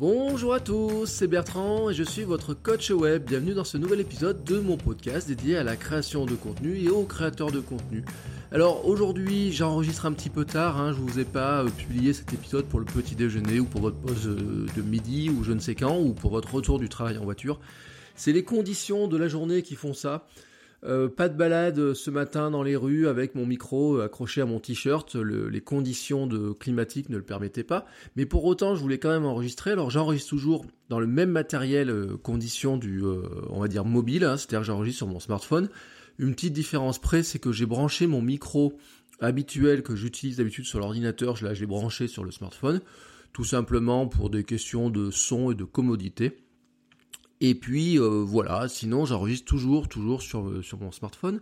Bonjour à tous, c'est Bertrand et je suis votre coach web. Bienvenue dans ce nouvel épisode de mon podcast dédié à la création de contenu et aux créateurs de contenu. Alors aujourd'hui, j'enregistre un petit peu tard, hein, je vous ai pas euh, publié cet épisode pour le petit déjeuner ou pour votre pause euh, de midi ou je ne sais quand ou pour votre retour du travail en voiture. C'est les conditions de la journée qui font ça. Euh, pas de balade ce matin dans les rues avec mon micro euh, accroché à mon t-shirt. les conditions de climatiques ne le permettaient pas. Mais pour autant, je voulais quand même enregistrer. Alors j'enregistre toujours dans le même matériel euh, condition du, on va dire mobile, hein, c'est-à-dire que j'enregistre sur mon smartphone. Une petite différence près, c'est que j'ai branché mon micro habituel que j'utilise d'habitude sur l'ordinateur. Je l'ai branché sur le smartphone, tout simplement pour des questions de son et de commodité. Et puis euh, voilà, sinon j'enregistre toujours, toujours sur, euh, sur mon smartphone.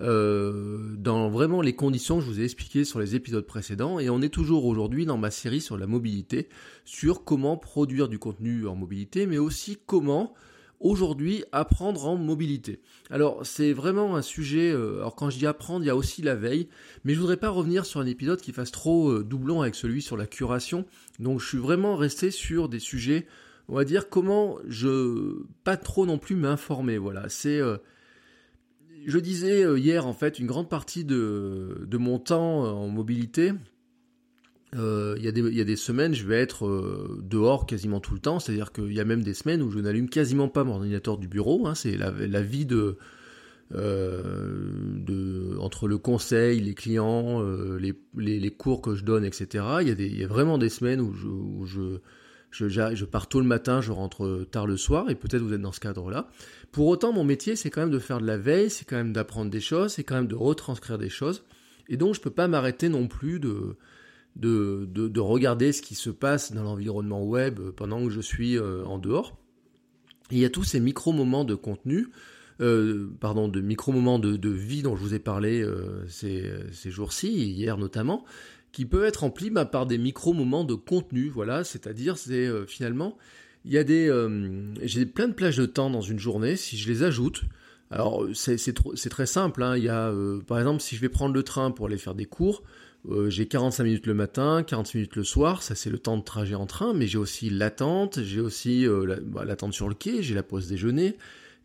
Euh, dans vraiment les conditions que je vous ai expliquées sur les épisodes précédents et on est toujours aujourd'hui dans ma série sur la mobilité, sur comment produire du contenu en mobilité, mais aussi comment aujourd'hui apprendre en mobilité. Alors c'est vraiment un sujet, alors quand je dis apprendre, il y a aussi la veille, mais je voudrais pas revenir sur un épisode qui fasse trop doublon avec celui sur la curation, donc je suis vraiment resté sur des sujets on va dire comment je pas trop non plus m'informer. Voilà, c'est euh, je disais euh, hier en fait une grande partie de, de mon temps euh, en mobilité. Il y, a des semaines, je vais être dehors quasiment tout le temps, c'est-à-dire qu'il y a même des semaines où je n'allume quasiment pas mon ordinateur du bureau. Hein, c'est la, vie de, entre le conseil, les clients, les, les, cours que je donne, etc. Il y a, vraiment des semaines où je je, pars tôt le matin, je rentre tard le soir, et peut-être vous êtes dans ce cadre-là. Pour autant, mon métier, c'est quand même de faire de la veille, c'est quand même d'apprendre des choses, c'est quand même de retranscrire des choses. Et donc, je ne peux pas m'arrêter non plus de, de, de, regarder ce qui se passe dans l'environnement web pendant que je suis euh, en dehors. Il y a tous ces micro-moments de contenu, euh, pardon, de micro-moments de, de, vie dont je vous ai parlé euh, ces jours-ci, hier notamment, qui peut être rempli bah, par des micro-moments de contenu, voilà, c'est-à-dire c'est euh, finalement, il y a des, euh, j'ai plein de plages de temps dans une journée, si je les ajoute, alors c'est très simple, hein, il y a, euh, par exemple, si je vais prendre le train pour aller faire des cours, j'ai 45 minutes le matin, 40 minutes le soir, ça c'est le temps de trajet en train, mais j'ai aussi l'attente, j'ai aussi bah, l'attente sur le quai, j'ai la pause déjeuner,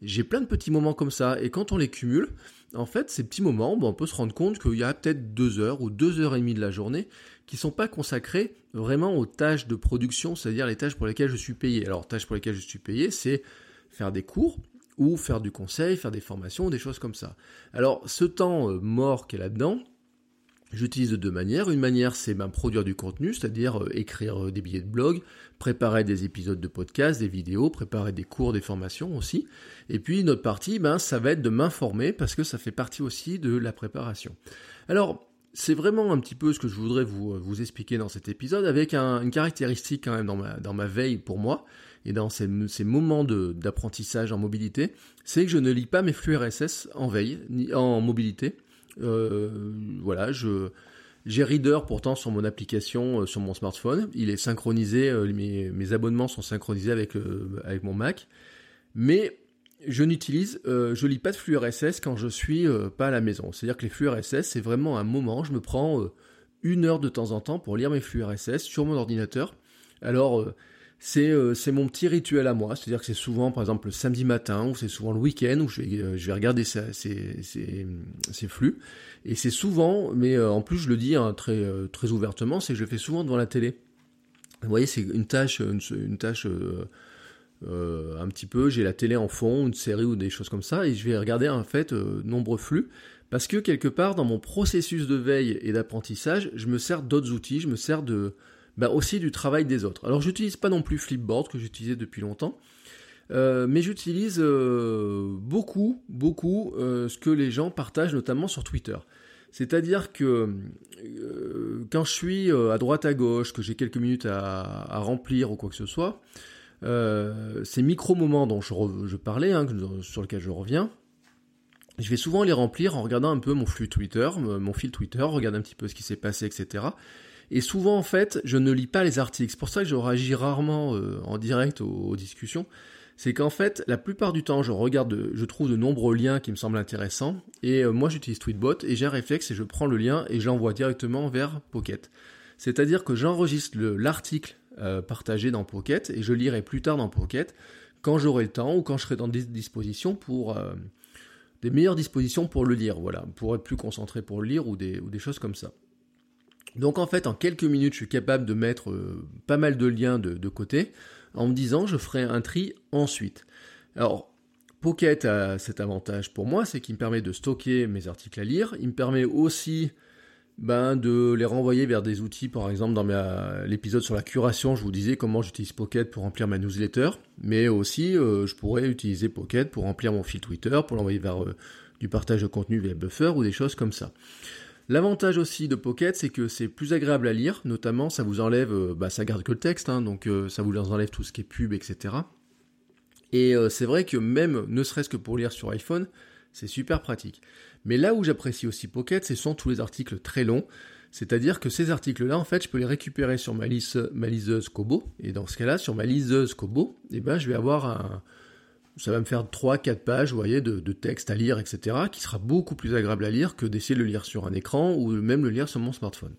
j'ai plein de petits moments comme ça, et quand on les cumule, en fait, ces petits moments, on peut se rendre compte qu'il y a peut-être deux heures ou deux heures et demie de la journée qui ne sont pas consacrées vraiment aux tâches de production, c'est-à-dire les tâches pour lesquelles je suis payé. Alors, tâches pour lesquelles je suis payé, c'est faire des cours ou faire du conseil, faire des formations, des choses comme ça. Alors, ce temps euh, mort qui est là-dedans, J'utilise de deux manières. Une manière, c'est ben, produire du contenu, c'est-à-dire euh, écrire euh, des billets de blog, préparer des épisodes de podcast, des vidéos, préparer des cours, des formations aussi. Et puis, une autre partie, ben, ça va être de m'informer parce que ça fait partie aussi de la préparation. Alors, c'est vraiment un petit peu ce que je voudrais vous, euh, expliquer dans cet épisode avec une caractéristique quand même dans ma, veille pour moi et dans ces, ces moments d'apprentissage en mobilité, c'est que je ne lis pas mes flux RSS en veille, ni en mobilité voilà, je j'ai Reader pourtant sur mon application, euh, sur mon smartphone. Il est synchronisé, euh, mes, mes, abonnements sont synchronisés avec, avec mon Mac. Mais je n'utilise, je lis pas de flux RSS quand je suis pas à la maison. C'est-à-dire que les flux RSS, c'est vraiment un moment, je me prends une heure de temps en temps pour lire mes flux RSS sur mon ordinateur. Alors, euh, c'est mon petit rituel à moi. C'est-à-dire que c'est souvent, par exemple, le samedi matin ou c'est souvent le week-end où je vais, euh, regarder ces, flux. Et c'est souvent, mais euh, en plus je le dis hein, très, très ouvertement, c'est que je le fais souvent devant la télé. Vous voyez, c'est une tâche, une, tâche un petit peu. J'ai la télé en fond, une série ou des choses comme ça, et je vais regarder en fait nombreux flux. Parce que quelque part, dans mon processus de veille et d'apprentissage, je me sers d'autres outils, je me sers de, bah, aussi du travail des autres. Alors j'utilise pas non plus Flipboard que j'utilisais depuis longtemps, euh, mais j'utilise euh, beaucoup, beaucoup euh, ce que les gens partagent notamment sur Twitter. C'est-à-dire que quand je suis à droite à gauche, que j'ai quelques minutes à, remplir ou quoi que ce soit, ces micro-moments dont je, parlais, hein, sur lesquels je reviens, je vais souvent les remplir en regardant un peu mon flux Twitter, mon fil Twitter, regarder un petit peu ce qui s'est passé, etc. Et souvent, en fait, je ne lis pas les articles. C'est pour ça que je réagis rarement en direct aux discussions c'est qu'en fait, la plupart du temps, je regarde, je trouve de nombreux liens qui me semblent intéressants, et euh, moi j'utilise Tweetbot, et j'ai un réflexe, et je prends le lien et j'envoie directement vers Pocket. C'est-à-dire que j'enregistre l'article euh, partagé dans Pocket, et je lirai plus tard dans Pocket, quand j'aurai le temps, ou quand je serai dans des dispositions pour... Euh, des meilleures dispositions pour le lire, voilà, pour être plus concentré pour le lire, ou des choses comme ça. Donc en fait, en quelques minutes, je suis capable de mettre pas mal de liens de côté, en me disant je ferai un tri ensuite. Alors, Pocket a cet avantage pour moi, c'est qu'il me permet de stocker mes articles à lire. Il me permet aussi ben, de les renvoyer vers des outils, par exemple dans l'épisode sur la curation, je vous disais comment j'utilise Pocket pour remplir ma newsletter, mais aussi euh, je pourrais utiliser Pocket pour remplir mon fil Twitter, pour l'envoyer vers euh, du partage de contenu via Buffer ou des choses comme ça. L'avantage aussi de Pocket, c'est que c'est plus agréable à lire, notamment ça vous enlève, euh, bah, ça garde que le texte, hein, donc euh, ça vous enlève tout ce qui est pub, etc. Et euh, c'est vrai que même, ne serait-ce que pour lire sur iPhone, c'est super pratique. Mais là où j'apprécie aussi Pocket, ce sont tous les articles très longs. C'est-à-dire que ces articles-là, en fait, je peux les récupérer sur ma, liseuse Kobo. Et dans ce cas-là, sur ma liseuse Kobo, eh ben, je vais avoir un, ça va me faire 3-4 pages, voyez, de, texte à lire, etc., qui sera beaucoup plus agréable à lire que d'essayer de le lire sur un écran ou même le lire sur mon smartphone.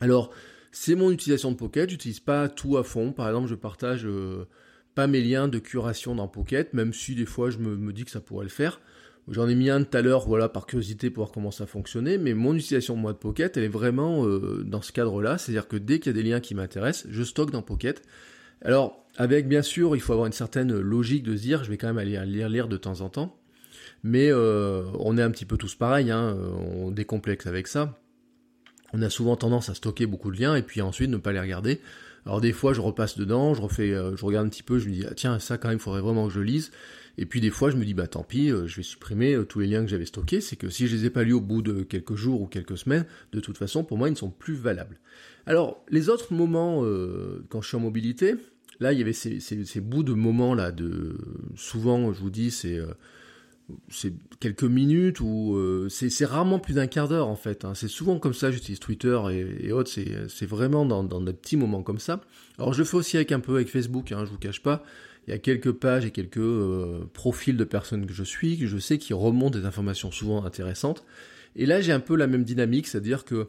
Alors, c'est mon utilisation de Pocket, j'utilise pas tout à fond. Par exemple, je partage euh, pas mes liens de curation dans Pocket, même si des fois je me, dis que ça pourrait le faire. J'en ai mis un tout à l'heure, voilà, par curiosité pour voir comment ça fonctionnait, mais mon utilisation moi de Pocket, elle est vraiment euh, dans ce cadre-là, c'est-à-dire que dès qu'il y a des liens qui m'intéressent, je stocke dans Pocket. Alors, avec bien sûr, il faut avoir une certaine logique de se dire, je vais quand même aller lire, lire de temps en temps. Mais euh, on est un petit peu tous pareils, hein, on décomplexe avec ça. On a souvent tendance à stocker beaucoup de liens et puis ensuite ne pas les regarder. Alors des fois, je repasse dedans, je refais, euh, je regarde un petit peu, je me dis ah, tiens ça quand même, il faudrait vraiment que je lise. Et puis des fois, je me dis bah tant pis, euh, je vais supprimer tous les liens que j'avais stockés. C'est que si je les ai pas lus au bout de quelques jours ou quelques semaines, de toute façon, pour moi, ils ne sont plus valables. Alors les autres moments quand je suis en mobilité, Là, il y avait ces, bouts de moments là, de souvent, je vous dis, c'est euh, quelques minutes ou euh, c'est rarement plus d'un quart d'heure en fait. Hein. C'est souvent comme ça. J'utilise Twitter et, autres. C'est vraiment dans, des petits moments comme ça. Alors je le fais aussi avec un peu avec Facebook. Hein, je vous cache pas. Il y a quelques pages et quelques euh, profils de personnes que je suis, que je sais qui remontent des informations souvent intéressantes. Et là, j'ai un peu la même dynamique, c'est-à-dire que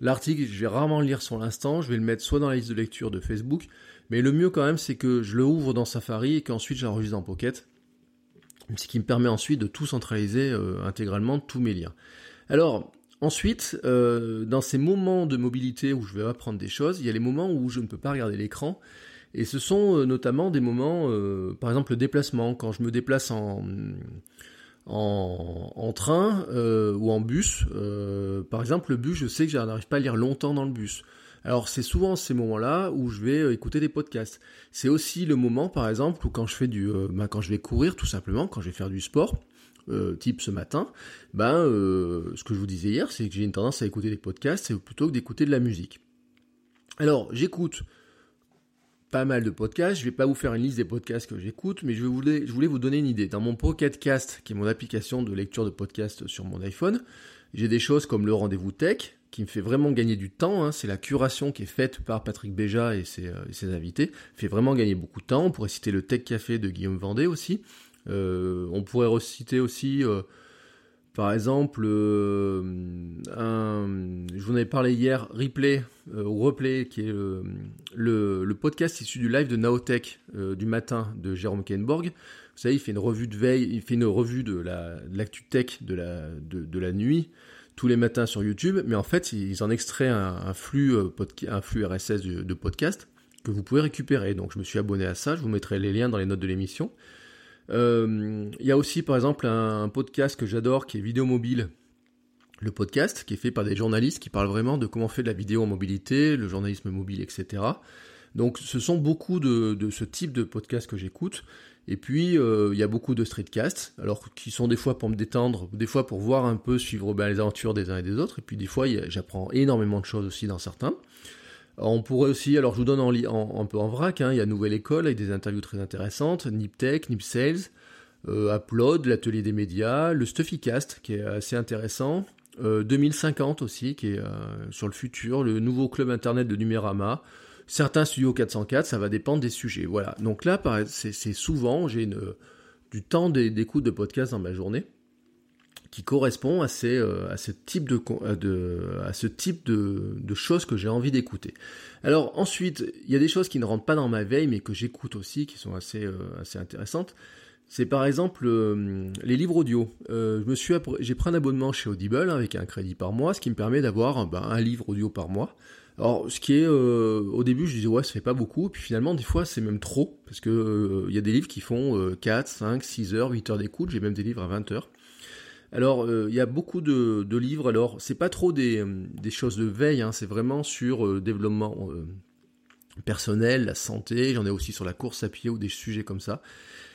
l'article, je vais rarement le lire sur l'instant. Je vais le mettre soit dans la liste de lecture de Facebook mais le mieux quand même, c'est que je le ouvre dans Safari et qu'ensuite j'enregistre dans Pocket. Ce qui me permet ensuite de tout centraliser euh, intégralement, tous mes liens. Alors, ensuite, euh, dans ces moments de mobilité où je vais apprendre des choses, il y a les moments où je ne peux pas regarder l'écran. Et ce sont euh, notamment des moments, par exemple le déplacement, quand je me déplace en, en, train ou en bus. par exemple, le bus, je sais que je n'arrive pas à lire longtemps dans le bus. Alors c'est souvent ces moments-là où je vais euh, écouter des podcasts. C'est aussi le moment, par exemple, où quand je fais du, euh, bah, quand je vais courir, tout simplement, quand je vais faire du sport, euh, type ce matin, ben ce que je vous disais hier, c'est que j'ai une tendance à écouter des podcasts plutôt que d'écouter de la musique. Alors j'écoute pas mal de podcasts. Je vais pas vous faire une liste des podcasts que j'écoute, mais je voulais, je voulais vous donner une idée. Dans mon Pocket Cast, qui est mon application de lecture de podcasts sur mon iPhone, j'ai des choses comme le rendez-vous tech, qui me fait vraiment gagner du temps. Hein. C'est la curation qui est faite par Patrick Béja et ses, euh, invités. Fait vraiment gagner beaucoup de temps. On pourrait citer le Tech Café de Guillaume Vendée aussi. Euh, on pourrait reciter aussi, euh, par exemple, un, je vous en avais parlé hier, Replay ou Replay, qui est le, podcast issu du live de Naotech du matin de Jérôme Kenborg. Vous savez, il fait une revue de veille, il fait une revue de l'actu tech de la nuit tous les matins sur YouTube, mais en fait, ils en extraient un, flux, euh, RSS de, podcast que vous pouvez récupérer. Donc, je me suis abonné à ça. Je vous mettrai les liens dans les notes de l'émission. Euh, il y a aussi, par exemple, un, podcast que j'adore qui est Vidéo Mobile. Le podcast qui est fait par des journalistes qui parlent vraiment de comment on fait de la vidéo en mobilité, le journalisme mobile, etc. Donc ce sont beaucoup de, ce type de podcasts que j'écoute. Et puis, il y a beaucoup de streetcasts, alors qui sont des fois pour me détendre, des fois pour voir un peu, suivre ben, les aventures des uns et des autres. Et puis des fois, j'apprends énormément de choses aussi dans certains. On pourrait aussi, alors je vous donne en, un peu en vrac, hein, il y a Nouvelle École avec des interviews très intéressantes, NipTech, NipSales, euh, Upload, l'atelier des médias, le Stuffycast qui est assez intéressant, 2050 euh, aussi qui est euh, sur le futur, le nouveau club internet de Numérama, certains studios 404, ça va dépendre des sujets. Voilà, donc là c'est souvent, j'ai du temps d'écoute de podcast dans ma journée qui correspond à, euh, ce type de, choses que j'ai envie d'écouter. Alors ensuite, il y a des choses qui ne rentrent pas dans ma veille, mais que j'écoute aussi, qui sont assez, euh, intéressantes. C'est par exemple euh, les livres audio. je me suis, j'ai pris un abonnement chez Audible avec un crédit par mois, ce qui me permet d'avoir ben, un livre audio par mois. Alors, ce qui est, au début, je disais ouais, ça fait pas beaucoup, puis finalement, des fois, c'est même trop, parce que il y a des livres qui font 4, 5, 6 heures, 8 heures d'écoute. J'ai même des livres à 20 heures. Alors, euh, il y a beaucoup de, livres. Alors, c'est pas trop des, euh, choses de veille, hein, c'est vraiment sur euh, développement personnel, la santé. J'en ai aussi sur la course à pied ou des sujets comme ça.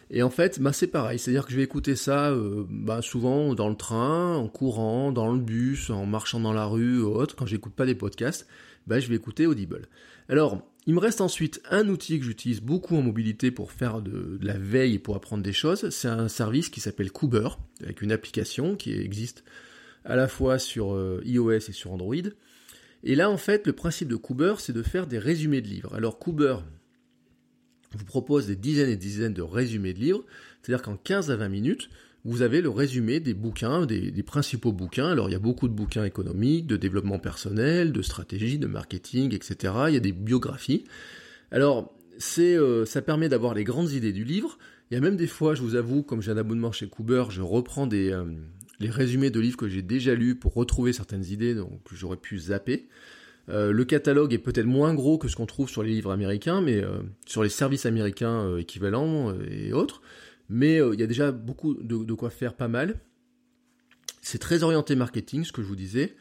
Et en fait, bah, c'est pareil. C'est-à-dire que je vais écouter ça bah, souvent dans le train, en courant, dans le bus, en marchant dans la rue ou autre. Quand j'écoute pas des podcasts, bah, je vais écouter Audible. Alors, il me reste ensuite un outil que j'utilise beaucoup en mobilité pour faire de, la veille et pour apprendre des choses. C'est un service qui s'appelle Cooper, avec une application qui existe à la fois sur euh, iOS et sur Android. Et là, en fait, le principe de Cooper, c'est de faire des résumés de livres. Alors, Cooper vous propose des dizaines et dizaines de résumés de livres, c'est-à-dire qu'en 15 à 20 minutes, vous avez le résumé des bouquins, des, principaux bouquins. Alors il y a beaucoup de bouquins économiques, de développement personnel, de stratégie, de marketing, etc. Il y a des biographies. Alors c'est, euh, ça permet d'avoir les grandes idées du livre. Il y a même des fois, je vous avoue, comme j'ai un abonnement chez Cooper, je reprends des, euh, les résumés de livres que j'ai déjà lus pour retrouver certaines idées donc j'aurais pu zapper. Euh, le catalogue est peut-être moins gros que ce qu'on trouve sur les livres américains, mais sur les services américains équivalents et autres. Mais euh, il y a déjà beaucoup de, quoi faire pas mal. C'est très orienté marketing, ce que je vous disais.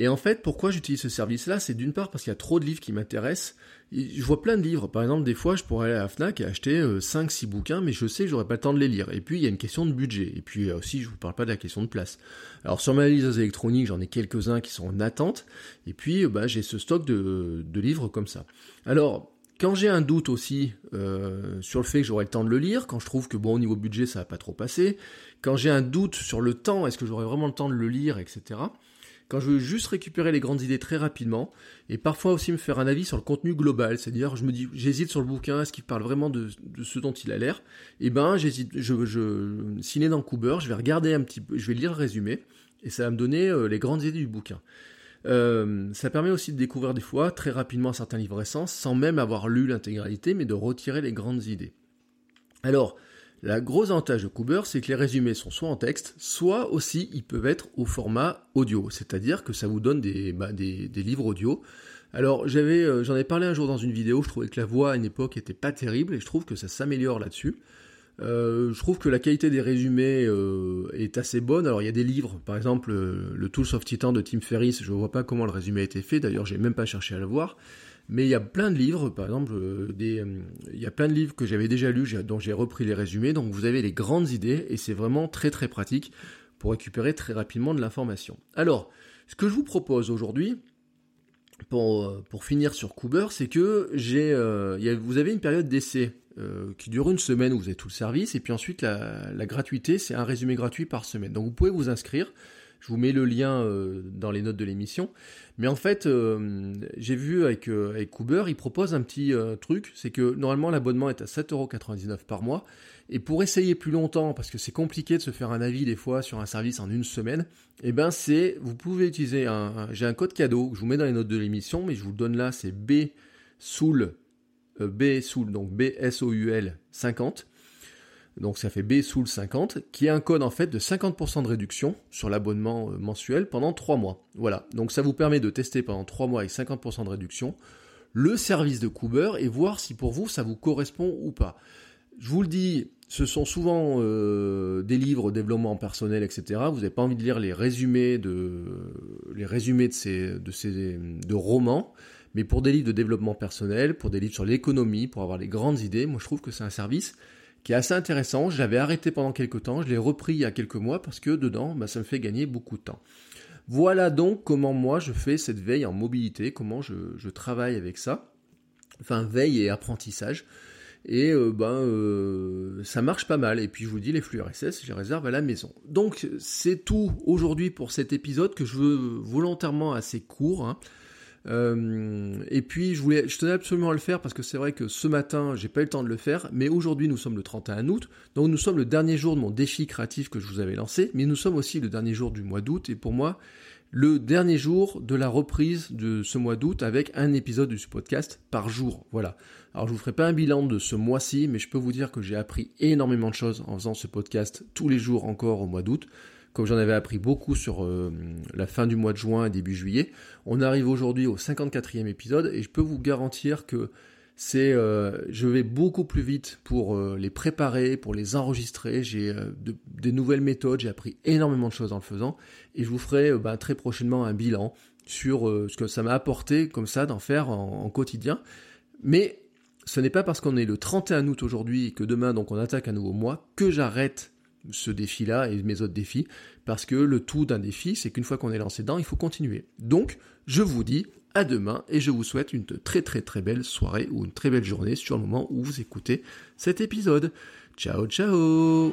Et en fait, pourquoi j'utilise ce service-là C'est d'une part parce qu'il y a trop de livres qui m'intéressent. Je vois plein de livres. Par exemple, des fois, je pourrais aller à la FNAC et acheter 5-6 euh, bouquins, mais je sais que j'aurais pas le temps de les lire. Et puis, il y a une question de budget. Et puis aussi, je vous parle pas de la question de place. Alors, sur ma liseuse électronique, j'en ai quelques-uns qui sont en attente. Et puis, bah, j'ai ce stock de, livres comme ça. Alors, quand j'ai un doute aussi euh, sur le fait que j'aurai le temps de le lire, quand je trouve que bon au niveau budget ça va pas trop passer, quand j'ai un doute sur le temps, est-ce que j'aurai vraiment le temps de le lire, etc. Quand je veux juste récupérer les grandes idées très rapidement, et parfois aussi me faire un avis sur le contenu global, c'est-à-dire je me dis j'hésite sur le bouquin, est-ce qu'il parle vraiment de, ce dont il a l'air? Eh ben j'hésite, je, je s'il est dans Cooper, je vais regarder un petit peu, je vais lire le résumé, et ça va me donner euh, les grandes idées du bouquin. Euh, ça permet aussi de découvrir des fois très rapidement certains livres récents sans même avoir lu l'intégralité, mais de retirer les grandes idées. Alors, la grosse avantage de Cooper, c'est que les résumés sont soit en texte, soit aussi ils peuvent être au format audio, c'est-à-dire que ça vous donne des, bah, livres audio. Alors euh, j'en ai parlé un jour dans une vidéo, je trouvais que la voix à une époque était pas terrible et je trouve que ça s'améliore là-dessus. Euh, je trouve que la qualité des résumés euh, est assez bonne. Alors il y a des livres, par exemple le Tools of Titan de Tim Ferriss, je ne vois pas comment le résumé a été fait, d'ailleurs j'ai même pas cherché à le voir. Mais il y a plein de livres, par exemple, des, il y a plein de livres que j'avais déjà lus, dont j'ai repris les résumés, donc vous avez les grandes idées, et c'est vraiment très très pratique pour récupérer très rapidement de l'information. Alors, ce que je vous propose aujourd'hui, pour, pour finir sur Cooper, c'est que j'ai, vous avez une période d'essai euh, qui dure une semaine où vous avez tout le service, et puis ensuite la, gratuité, c'est un résumé gratuit par semaine. Donc vous pouvez vous inscrire. Je vous mets le lien euh, dans les notes de l'émission. Mais en fait, euh, j'ai vu avec, avec Cooper, il propose un petit truc, c'est que normalement l'abonnement est à 7,99€ par mois. Et pour essayer plus longtemps, parce que c'est compliqué de se faire un avis des fois sur un service en une semaine, eh ben c'est, vous pouvez utiliser un, j'ai un code cadeau que je vous mets dans les notes de l'émission, mais je vous le donne là, c'est B Soul euh, B Soul, donc B-S-O-U-L 50. Donc ça fait B Soul 50, qui est un code en fait de 50% de réduction sur l'abonnement euh, mensuel pendant 3 mois. Voilà, donc ça vous permet de tester pendant 3 mois avec 50% de réduction le service de Cooper et voir si pour vous ça vous correspond ou pas. Je vous le dis, ce sont souvent euh, des livres développement personnel, etc. Vous n'avez pas envie de lire les résumés de ces de romans. Mais pour des livres de développement personnel, pour des livres sur l'économie, pour avoir les grandes idées, moi je trouve que c'est un service qui est assez intéressant. Je l'avais arrêté pendant quelques temps, je l'ai repris il y a quelques mois parce que dedans, bah, ça me fait gagner beaucoup de temps. Voilà donc comment moi je fais cette veille en mobilité, comment je, travaille avec ça. Enfin, veille et apprentissage. Et ben, ça marche pas mal. Et puis je vous dis, les flux RSS, je les réserve à la maison. Donc c'est tout aujourd'hui pour cet épisode que je veux volontairement assez court. Hein. Euh, et puis je voulais, je tenais absolument à le faire parce que c'est vrai que ce matin j'ai pas eu le temps de le faire, mais aujourd'hui nous sommes le 31 août, donc nous sommes le dernier jour de mon défi créatif que je vous avais lancé, mais nous sommes aussi le dernier jour du mois d'août et pour moi le dernier jour de la reprise de ce mois d'août avec un épisode du podcast par jour. Voilà. Alors je vous ferai pas un bilan de ce mois-ci, mais je peux vous dire que j'ai appris énormément de choses en faisant ce podcast tous les jours encore au mois d'août comme j'en avais appris beaucoup sur euh, la fin du mois de juin et début juillet. On arrive aujourd'hui au 54e épisode et je peux vous garantir que c'est, euh, je vais beaucoup plus vite pour euh, les préparer, pour les enregistrer. J'ai des nouvelles méthodes, j'ai appris énormément de choses en le faisant et je vous ferai bah, très prochainement un bilan sur ce que ça m'a apporté comme ça d'en faire en, en quotidien. Mais ce n'est pas parce qu'on est le 31 août aujourd'hui et que demain donc on attaque un nouveau mois que j'arrête ce défi-là et mes autres défis, parce que le tout d'un défi, c'est qu'une fois qu'on est lancé dedans, il faut continuer. Donc, je vous dis à demain et je vous souhaite une très très très belle soirée ou une très belle journée sur le moment où vous écoutez cet épisode. Ciao ciao